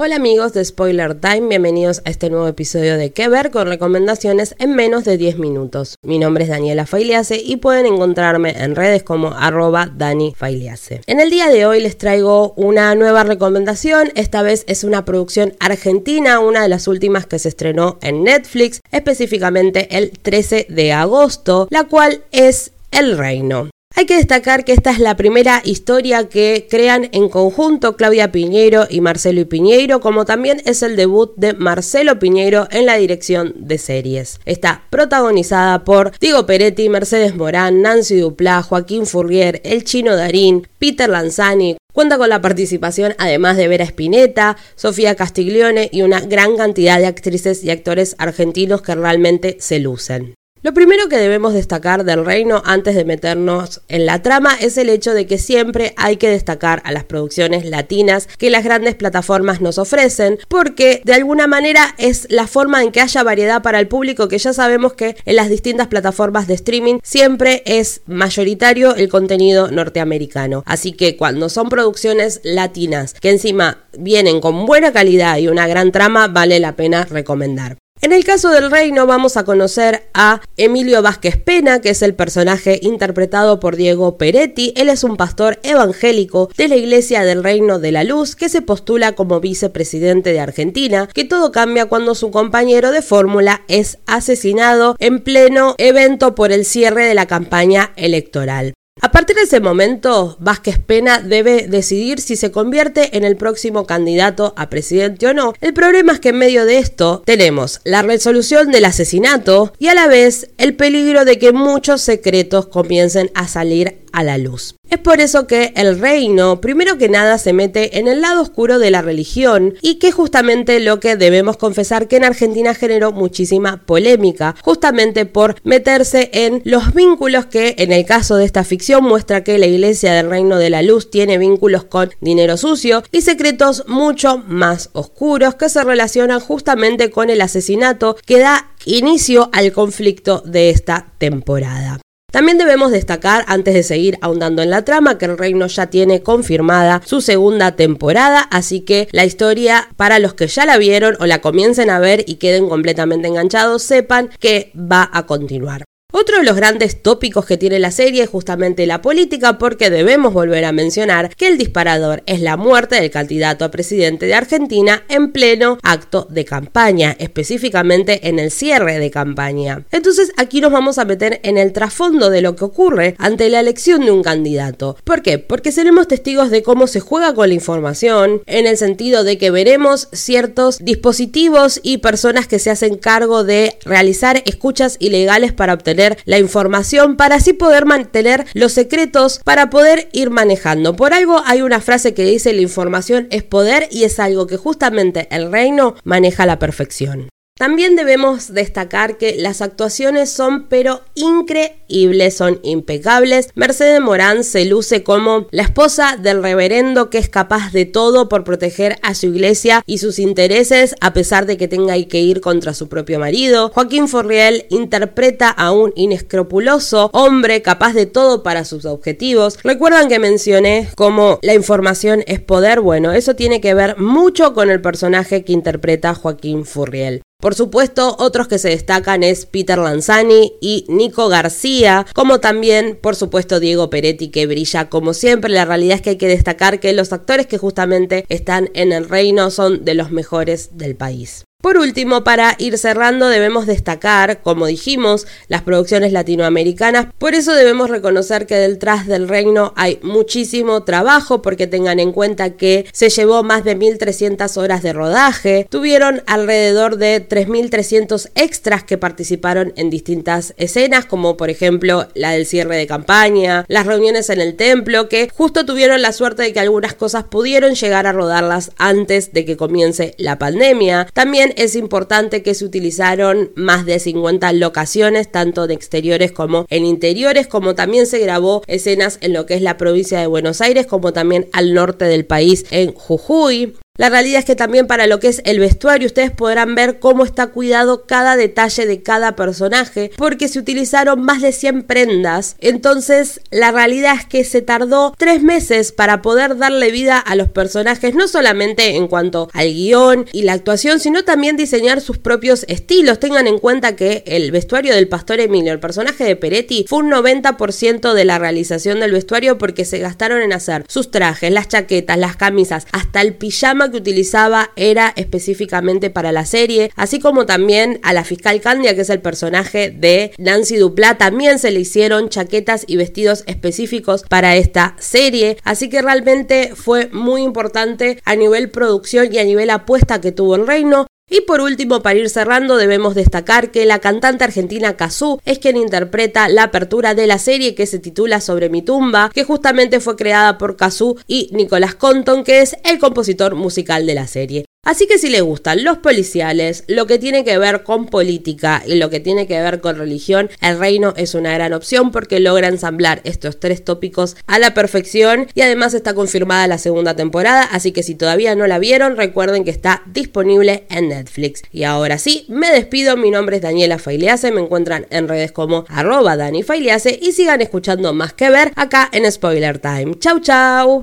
Hola amigos de Spoiler Time, bienvenidos a este nuevo episodio de ¿Qué ver? con recomendaciones en menos de 10 minutos. Mi nombre es Daniela Failiase y pueden encontrarme en redes como arroba Dani En el día de hoy les traigo una nueva recomendación, esta vez es una producción argentina, una de las últimas que se estrenó en Netflix, específicamente el 13 de agosto, la cual es El Reino. Hay que destacar que esta es la primera historia que crean en conjunto Claudia Piñeiro y Marcelo Piñeiro, como también es el debut de Marcelo Piñeiro en la dirección de series. Está protagonizada por Diego Peretti, Mercedes Morán, Nancy Duplá, Joaquín Furrier, El Chino Darín, Peter Lanzani, Cuenta con la participación además de Vera Spinetta, Sofía Castiglione y una gran cantidad de actrices y actores argentinos que realmente se lucen. Lo primero que debemos destacar del reino antes de meternos en la trama es el hecho de que siempre hay que destacar a las producciones latinas que las grandes plataformas nos ofrecen, porque de alguna manera es la forma en que haya variedad para el público que ya sabemos que en las distintas plataformas de streaming siempre es mayoritario el contenido norteamericano. Así que cuando son producciones latinas que encima vienen con buena calidad y una gran trama, vale la pena recomendar. En el caso del reino vamos a conocer a Emilio Vázquez Pena, que es el personaje interpretado por Diego Peretti. Él es un pastor evangélico de la Iglesia del Reino de la Luz que se postula como vicepresidente de Argentina, que todo cambia cuando su compañero de fórmula es asesinado en pleno evento por el cierre de la campaña electoral. A partir de ese momento, Vázquez Pena debe decidir si se convierte en el próximo candidato a presidente o no. El problema es que en medio de esto tenemos la resolución del asesinato y a la vez el peligro de que muchos secretos comiencen a salir a la luz. Es por eso que el reino, primero que nada, se mete en el lado oscuro de la religión y que justamente lo que debemos confesar que en Argentina generó muchísima polémica, justamente por meterse en los vínculos que en el caso de esta ficción muestra que la iglesia del reino de la luz tiene vínculos con dinero sucio y secretos mucho más oscuros que se relacionan justamente con el asesinato que da inicio al conflicto de esta temporada. También debemos destacar, antes de seguir ahondando en la trama, que el reino ya tiene confirmada su segunda temporada, así que la historia, para los que ya la vieron o la comiencen a ver y queden completamente enganchados, sepan que va a continuar. Otro de los grandes tópicos que tiene la serie es justamente la política porque debemos volver a mencionar que el disparador es la muerte del candidato a presidente de Argentina en pleno acto de campaña, específicamente en el cierre de campaña. Entonces aquí nos vamos a meter en el trasfondo de lo que ocurre ante la elección de un candidato. ¿Por qué? Porque seremos testigos de cómo se juega con la información, en el sentido de que veremos ciertos dispositivos y personas que se hacen cargo de realizar escuchas ilegales para obtener la información para así poder mantener los secretos para poder ir manejando. Por algo hay una frase que dice la información es poder y es algo que justamente el reino maneja a la perfección. También debemos destacar que las actuaciones son pero increíbles, son impecables. Mercedes Morán se luce como la esposa del reverendo que es capaz de todo por proteger a su iglesia y sus intereses a pesar de que tenga que ir contra su propio marido. Joaquín Forriel interpreta a un inescrupuloso hombre capaz de todo para sus objetivos. Recuerdan que mencioné cómo la información es poder. Bueno, eso tiene que ver mucho con el personaje que interpreta Joaquín Furriel. Por supuesto, otros que se destacan es Peter Lanzani y Nico García, como también, por supuesto, Diego Peretti, que brilla como siempre. La realidad es que hay que destacar que los actores que justamente están en el reino son de los mejores del país. Por último, para ir cerrando, debemos destacar, como dijimos, las producciones latinoamericanas. Por eso debemos reconocer que detrás del reino hay muchísimo trabajo, porque tengan en cuenta que se llevó más de 1.300 horas de rodaje. Tuvieron alrededor de 3.300 extras que participaron en distintas escenas, como por ejemplo la del cierre de campaña, las reuniones en el templo, que justo tuvieron la suerte de que algunas cosas pudieron llegar a rodarlas antes de que comience la pandemia. También es importante que se utilizaron más de 50 locaciones, tanto de exteriores como en interiores, como también se grabó escenas en lo que es la provincia de Buenos Aires, como también al norte del país, en Jujuy. La realidad es que también para lo que es el vestuario ustedes podrán ver cómo está cuidado cada detalle de cada personaje porque se utilizaron más de 100 prendas. Entonces la realidad es que se tardó tres meses para poder darle vida a los personajes, no solamente en cuanto al guion y la actuación, sino también diseñar sus propios estilos. Tengan en cuenta que el vestuario del pastor Emilio, el personaje de Peretti, fue un 90% de la realización del vestuario porque se gastaron en hacer sus trajes, las chaquetas, las camisas, hasta el pijama que utilizaba era específicamente para la serie, así como también a la fiscal Candia, que es el personaje de Nancy Dupla, también se le hicieron chaquetas y vestidos específicos para esta serie, así que realmente fue muy importante a nivel producción y a nivel apuesta que tuvo el reino. Y por último, para ir cerrando, debemos destacar que la cantante argentina Kazú es quien interpreta la apertura de la serie que se titula Sobre mi tumba, que justamente fue creada por Kazú y Nicolás Compton, que es el compositor musical de la serie. Así que si le gustan los policiales, lo que tiene que ver con política y lo que tiene que ver con religión, El Reino es una gran opción porque logra ensamblar estos tres tópicos a la perfección y además está confirmada la segunda temporada, así que si todavía no la vieron, recuerden que está disponible en Netflix. Y ahora sí, me despido, mi nombre es Daniela Failease, me encuentran en redes como arroba Dani y sigan escuchando más que ver acá en Spoiler Time. Chau chau.